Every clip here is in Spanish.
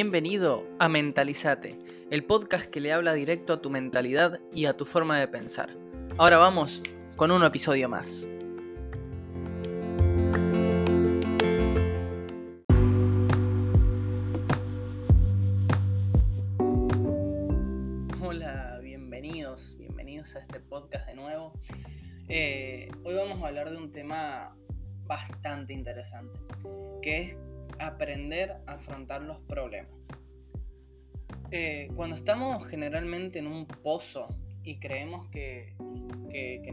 Bienvenido a Mentalizate, el podcast que le habla directo a tu mentalidad y a tu forma de pensar. Ahora vamos con un episodio más. Hola, bienvenidos, bienvenidos a este podcast de nuevo. Eh, hoy vamos a hablar de un tema bastante interesante, que es aprender a afrontar los problemas. Eh, cuando estamos generalmente en un pozo y creemos que,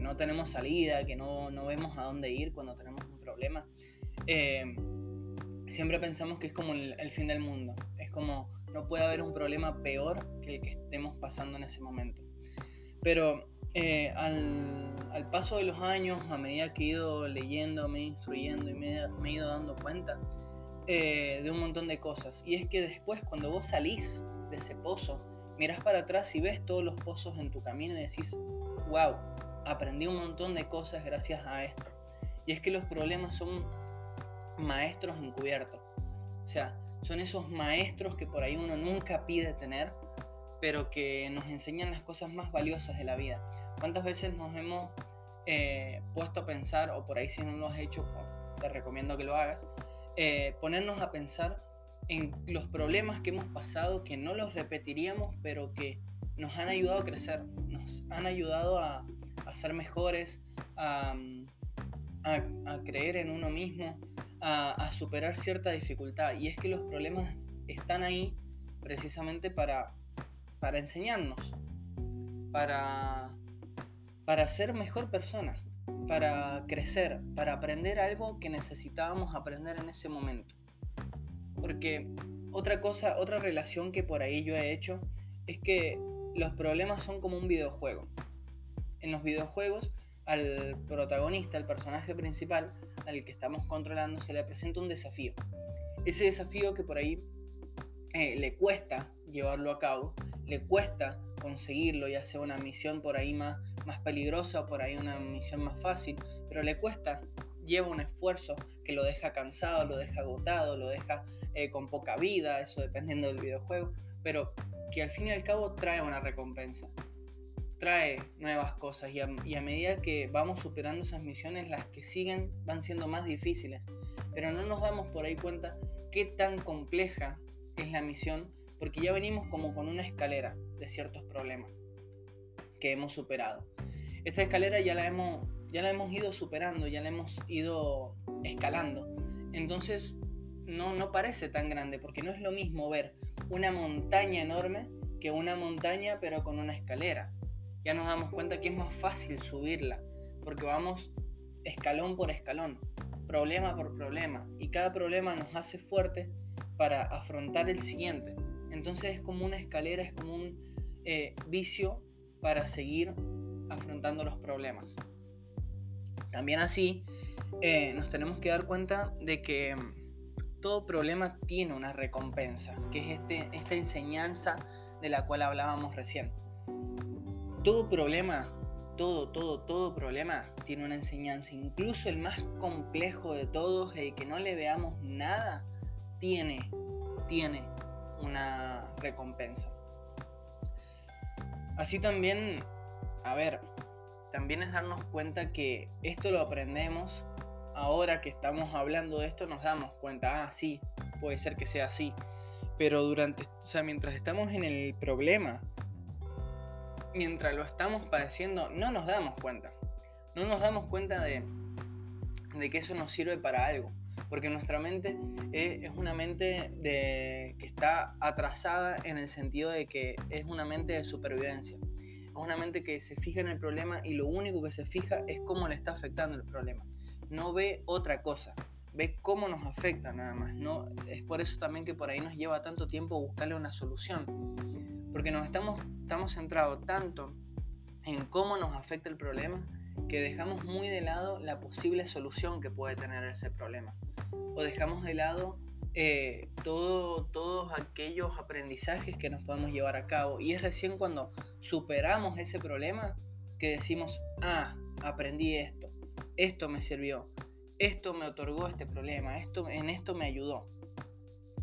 no tenemos salida, que no, vemos a dónde ir cuando tenemos un problema, eh, siempre pensamos que es como el, fin del mundo. Es como no puede haber un problema peor que el que estemos pasando en ese momento. Pero eh, al, paso de los años, a medida que he ido leyendo, me he instruyendo y me he ido dando cuenta, eh, de un montón de cosas. Y es que después, cuando vos salís de ese pozo, mirás para atrás y ves todos los pozos en tu camino y decís, wow, aprendí un montón de cosas gracias a esto. Y es que los problemas son maestros encubiertos. O sea, son esos maestros que por ahí uno nunca pide tener, pero que nos enseñan las cosas más valiosas de la vida. ¿Cuántas veces nos hemos eh, puesto a pensar, o por ahí si no lo has hecho, te recomiendo que lo hagas, eh, ponernos a pensar en los problemas que hemos pasado, que no los repetiríamos, pero que nos han ayudado a crecer, nos han ayudado a, ser mejores, a, creer en uno mismo, a, superar cierta dificultad. Y es que los problemas están ahí precisamente para, para enseñarnos, para, para ser mejor persona para crecer, para aprender algo que necesitábamos aprender en ese momento. Porque otra cosa, otra relación que por ahí yo he hecho es que los problemas son como un videojuego. En los videojuegos, al protagonista, al personaje principal, al que estamos controlando, se le presenta un desafío. Ese desafío que por ahí eh, le cuesta llevarlo a cabo, le cuesta conseguirlo, ya sea una misión por ahí más, más peligrosa, por ahí una misión más fácil, pero le cuesta, lleva un esfuerzo que lo deja cansado, lo deja agotado, lo deja eh, con poca vida, eso dependiendo del videojuego, pero que al fin y al cabo trae una recompensa, trae nuevas cosas y a, y a medida que vamos superando esas misiones, las que siguen van siendo más difíciles, pero no nos damos por ahí cuenta qué tan compleja es la misión porque ya venimos como con una escalera de ciertos problemas que hemos superado. Esta escalera ya la hemos, ya la hemos ido superando, ya la hemos ido escalando. Entonces no, no parece tan grande porque no es lo mismo ver una montaña enorme que una montaña pero con una escalera. Ya nos damos cuenta que es más fácil subirla porque vamos escalón por escalón, problema por problema y cada problema nos hace fuerte para afrontar el siguiente. Entonces es como una escalera, es como un eh, vicio para seguir afrontando los problemas. También así eh, nos tenemos que dar cuenta de que mm, todo problema tiene una recompensa, que es este, esta enseñanza de la cual hablábamos recién. Todo problema, todo, todo, todo problema tiene una enseñanza. Incluso el más complejo de todos, el que no le veamos nada, tiene, tiene una recompensa. Así también, a ver, también es darnos cuenta que esto lo aprendemos, ahora que estamos hablando de esto nos damos cuenta, ah, sí, puede ser que sea así, pero durante, o sea, mientras estamos en el problema, mientras lo estamos padeciendo, no nos damos cuenta, no nos damos cuenta de, de que eso nos sirve para algo. Porque nuestra mente es, una mente que está atrasada en el sentido de que es una mente de supervivencia. Es una mente que se fija en el problema y lo único que se fija es cómo le está afectando el problema. No ve otra cosa, ve cómo nos afecta nada más. No, es por eso también que por ahí nos lleva tanto tiempo buscarle una solución. Porque nos estamos, estamos centrados tanto en cómo nos afecta el problema que dejamos muy de lado la posible solución que puede tener ese problema o dejamos de lado eh, todo, todos aquellos aprendizajes que nos podemos llevar a cabo. Y es recién cuando superamos ese problema que decimos, ah, aprendí esto, esto me sirvió, esto me otorgó este problema, esto, en esto me ayudó.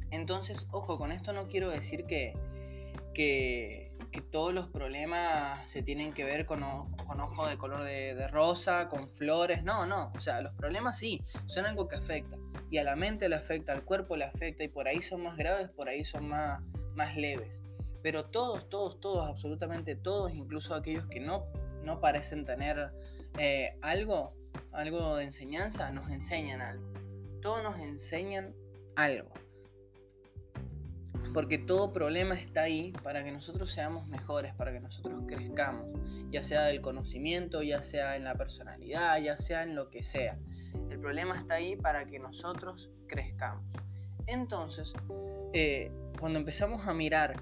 Entonces, ojo, con esto no quiero decir que, que, todos los problemas se tienen que ver con, con ojos de color de, rosa, con flores. No, no. O sea, los problemas sí, son algo que afecta. Y a la mente le afecta, al cuerpo le afecta. Y por ahí son más graves, por ahí son más, más leves. Pero todos, todos, todos, absolutamente todos, incluso aquellos que no, no parecen tener eh, algo, algo de enseñanza, nos enseñan algo. Todos nos enseñan algo. Porque todo problema está ahí para que nosotros seamos mejores, para que nosotros crezcamos, ya sea del conocimiento, ya sea en la personalidad, ya sea en lo que sea. El problema está ahí para que nosotros crezcamos. Entonces, eh, cuando empezamos a mirar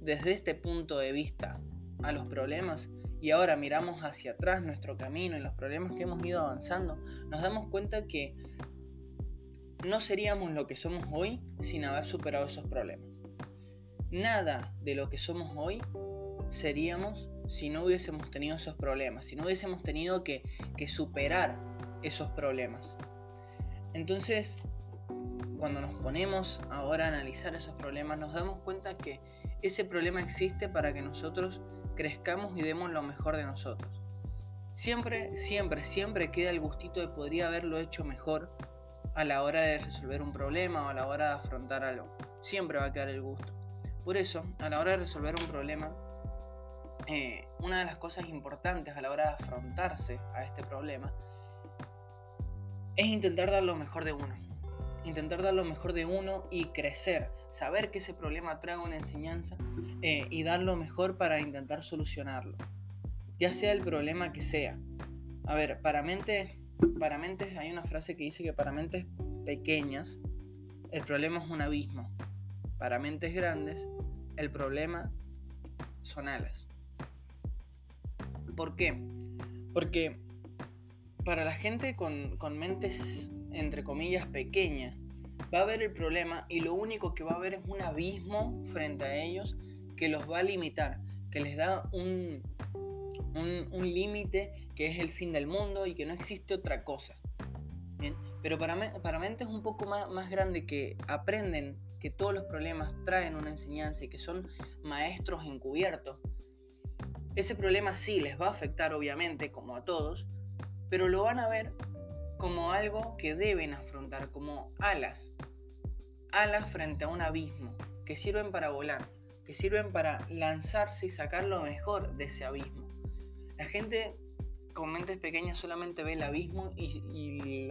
desde este punto de vista a los problemas y ahora miramos hacia atrás nuestro camino y los problemas que hemos ido avanzando, nos damos cuenta que no seríamos lo que somos hoy sin haber superado esos problemas. Nada de lo que somos hoy seríamos si no hubiésemos tenido esos problemas, si no hubiésemos tenido que, superar esos problemas. Entonces, cuando nos ponemos ahora a analizar esos problemas, nos damos cuenta que ese problema existe para que nosotros crezcamos y demos lo mejor de nosotros. Siempre, siempre, siempre queda el gustito de podría haberlo hecho mejor a la hora de resolver un problema o a la hora de afrontar algo. Siempre va a quedar el gusto. Por eso, a la hora de resolver un problema, eh, una de las cosas importantes a la hora de afrontarse a este problema es intentar dar lo mejor de uno. Intentar dar lo mejor de uno y crecer. Saber que ese problema trae una enseñanza eh, y dar lo mejor para intentar solucionarlo. Ya sea el problema que sea. A ver, para mente para mentes hay una frase que dice que para mentes pequeñas el problema es un abismo. Para mentes grandes el problema son alas. ¿Por qué? Porque para la gente con, con mentes entre comillas pequeñas va a ver el problema y lo único que va a ver es un abismo frente a ellos que los va a limitar, que les da un, un, límite que es el fin del mundo y que no existe otra cosa. Pero para, para mentes un poco más, más grande que aprenden que todos los problemas traen una enseñanza y que son maestros encubiertos, ese problema sí les va a afectar obviamente como a todos, pero lo van a ver como algo que deben afrontar, como alas, alas frente a un abismo, que sirven para volar, que sirven para lanzarse y sacar lo mejor de ese abismo. La gente con mentes pequeñas solamente ve el abismo y,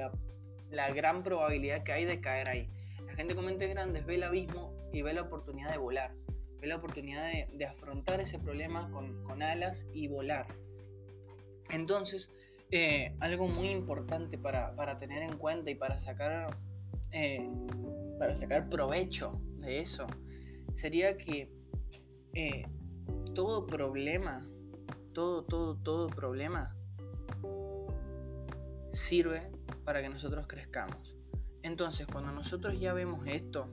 la, gran probabilidad que hay de caer ahí. La gente con mentes grandes ve el abismo y ve la oportunidad de volar, ve la oportunidad de, afrontar ese problema con, alas y volar. Entonces, eh, algo muy importante para, tener en cuenta y para sacar, eh, para sacar provecho de eso sería que eh, todo problema todo, todo, todo problema sirve para que nosotros crezcamos. Entonces, cuando nosotros ya vemos esto,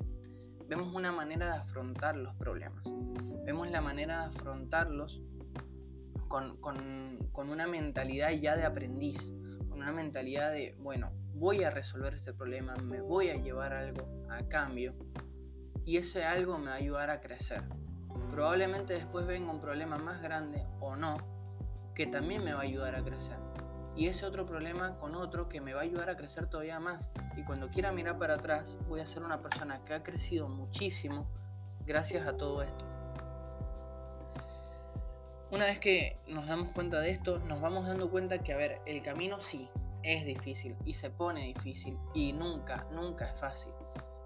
vemos una manera de afrontar los problemas. Vemos la manera de afrontarlos con, con, una mentalidad ya de aprendiz, con una mentalidad de, bueno, voy a resolver este problema, me voy a llevar algo a cambio y ese algo me va a ayudar a crecer. Probablemente después venga un problema más grande o no, que también me va a ayudar a crecer. Y ese otro problema con otro que me va a ayudar a crecer todavía más. Y cuando quiera mirar para atrás, voy a ser una persona que ha crecido muchísimo gracias a todo esto. Una vez que nos damos cuenta de esto, nos vamos dando cuenta que, a ver, el camino sí es difícil y se pone difícil y nunca, nunca es fácil.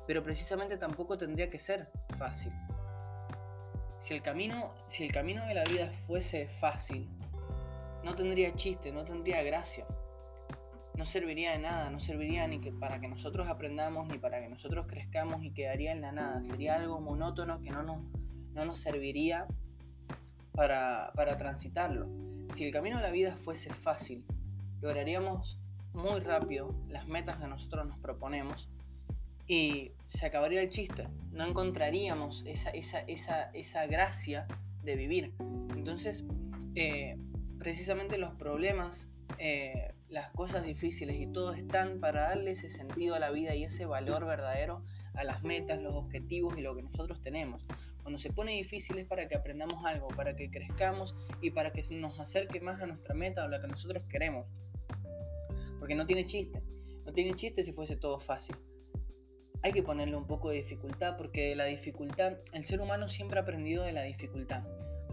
Pero precisamente tampoco tendría que ser fácil. Si el camino, si el camino de la vida fuese fácil, no tendría chiste, no tendría gracia. No serviría de nada, no serviría ni para que nosotros aprendamos ni para que nosotros crezcamos y quedaría en la nada. Sería algo monótono que no nos, no nos serviría para, para transitarlo. Si el camino de la vida fuese fácil, lograríamos muy rápido las metas que nosotros nos proponemos y se acabaría el chiste. No encontraríamos esa, esa, esa, esa gracia de vivir. Entonces, eh, precisamente los problemas eh, las cosas difíciles y todo están para darle ese sentido a la vida y ese valor verdadero a las metas, los objetivos y lo que nosotros tenemos. Cuando se pone difícil es para que aprendamos algo, para que crezcamos y para que nos acerque más a nuestra meta o a lo que nosotros queremos. Porque no tiene chiste. No tiene chiste si fuese todo fácil. Hay que ponerle un poco de dificultad porque la dificultad, el ser humano siempre ha aprendido de la dificultad.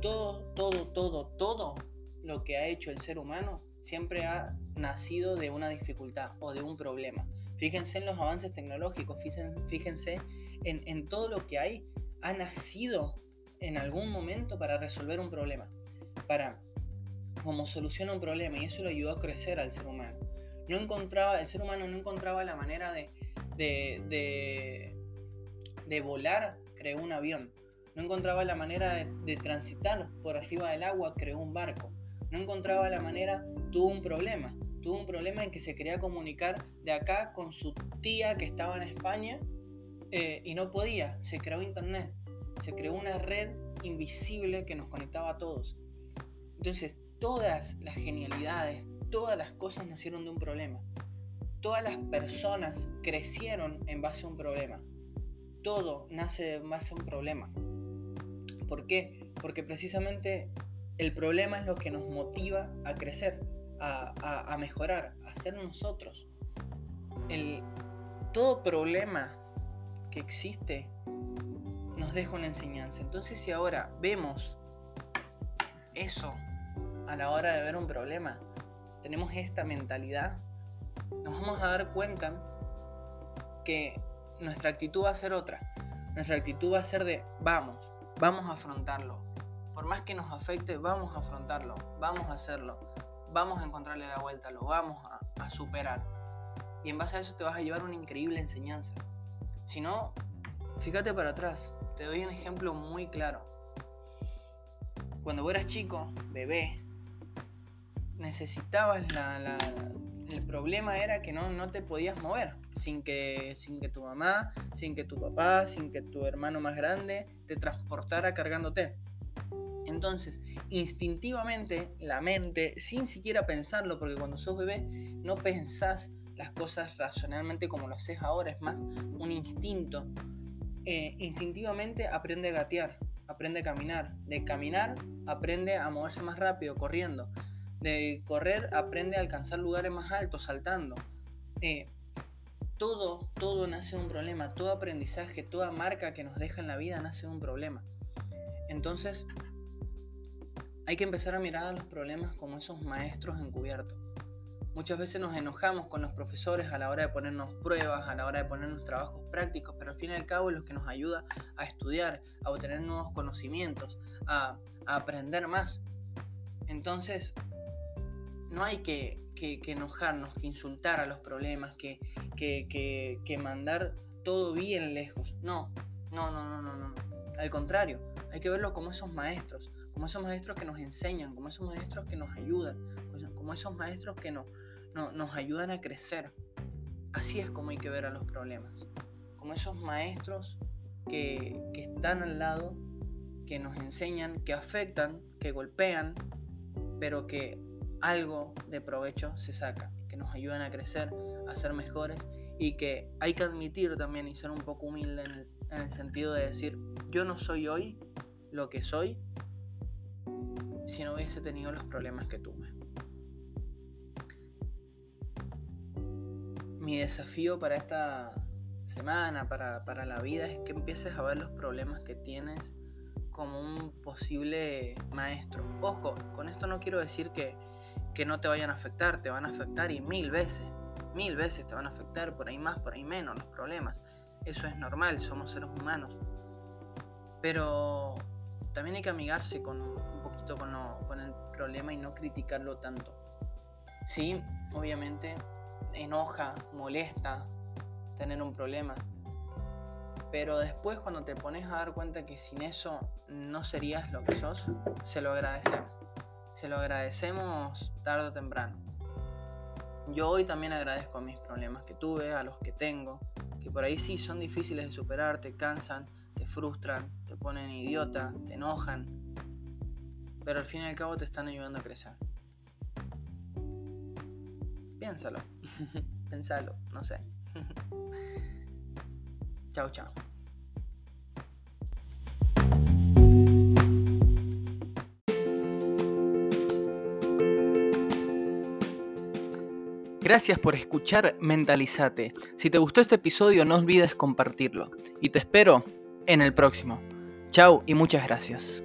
Todo, todo, todo, todo lo que ha hecho el ser humano siempre ha nacido de una dificultad o de un problema. Fíjense en los avances tecnológicos, fíjense, en, en todo lo que hay. Ha nacido en algún momento para resolver un problema, para como soluciona un problema y eso lo ayudó a crecer al ser humano. No encontraba, el ser humano no encontraba la manera de, de, de, volar, creó un avión. No encontraba la manera de, de, transitar por arriba del agua, creó un barco. No encontraba la manera, tuvo un problema. Tuvo un problema en que se quería comunicar de acá con su tía que estaba en España eh, y no podía. Se creó internet. Se creó una red invisible que nos conectaba a todos. Entonces, todas las genialidades, todas las cosas nacieron de un problema. Todas las personas crecieron en base a un problema. Todo nace de base a un problema. ¿Por qué? Porque precisamente el problema es lo que nos motiva a crecer, a, mejorar, a ser nosotros. El, todo problema existe nos deja una enseñanza. Entonces si ahora vemos eso a la hora de ver un problema, tenemos esta mentalidad, nos vamos a dar cuenta que nuestra actitud va a ser otra. Nuestra actitud va a ser de vamos, vamos a afrontarlo. Por más que nos afecte, vamos a afrontarlo, vamos a hacerlo, vamos a encontrarle la vuelta, lo vamos a, a superar. Y en base a eso te vas a llevar una increíble enseñanza. Si no, fíjate para atrás. Te doy un ejemplo muy claro. Cuando vos eras chico, bebé, necesitabas la, el problema era que no, no te podías mover sin que, sin que tu mamá, sin que tu papá, sin que tu hermano más grande te transportara cargándote. Entonces, instintivamente, la mente, sin siquiera pensarlo, porque cuando sos bebé no pensás las cosas racionalmente como lo haces ahora, es más un instinto. Eh, instintivamente aprende a gatear, aprende a caminar. De caminar aprende a moverse más rápido, corriendo de correr aprende a alcanzar lugares más altos saltando. Eh, todo, todo nace de un problema, todo aprendizaje, toda marca que nos deja en la vida nace de un problema. Entonces, hay que empezar a mirar a los problemas como esos maestros encubiertos. Muchas veces nos enojamos con los profesores a la hora de ponernos pruebas, a la hora de ponernos trabajos prácticos, pero al fin y al cabo es lo que nos ayuda a estudiar, a obtener nuevos conocimientos, a, a aprender más. Entonces, no hay que, enojarnos, que insultar a los problemas, que, que, mandar todo bien lejos. No, no, no, no, no, no. Al contrario, hay que verlo como esos maestros, como esos maestros que nos enseñan, como esos maestros que nos ayudan, como esos maestros que no, nos ayudan a crecer. Así es como hay que ver a los problemas, como esos maestros que, que están al lado, que nos enseñan, que afectan, que golpean, pero que algo de provecho se saca, que nos ayudan a crecer, a ser mejores y que hay que admitir también y ser un poco humilde en el, en el sentido de decir, yo no soy hoy lo que soy si no hubiese tenido los problemas que tuve. Mi desafío para esta semana, para, para, la vida, es que empieces a ver los problemas que tienes como un posible maestro. Ojo, con esto no quiero decir que, que no te vayan a afectar, te van a afectar y mil veces, mil veces te van a afectar, por ahí más, por ahí menos, los problemas. Eso es normal, somos seres humanos. Pero también hay que amigarse con un poquito con, con el problema y no criticarlo tanto. Sí, obviamente enoja, molesta tener un problema. Pero después cuando te pones a dar cuenta que sin eso no serías lo que sos, se lo agradecemos se lo agradecemos tarde o temprano. Yo hoy también agradezco a mis problemas que tuve, a los que tengo, que por ahí sí son difíciles de superar, te cansan, te frustran, te ponen idiota, te enojan, pero al fin y al cabo te están ayudando a crecer. Piénsalo. Pensalo, no sé. chao, chao. Gracias por escuchar Mentalizate. Si te gustó este episodio no olvides compartirlo. Y te espero en el próximo. Chao y muchas gracias.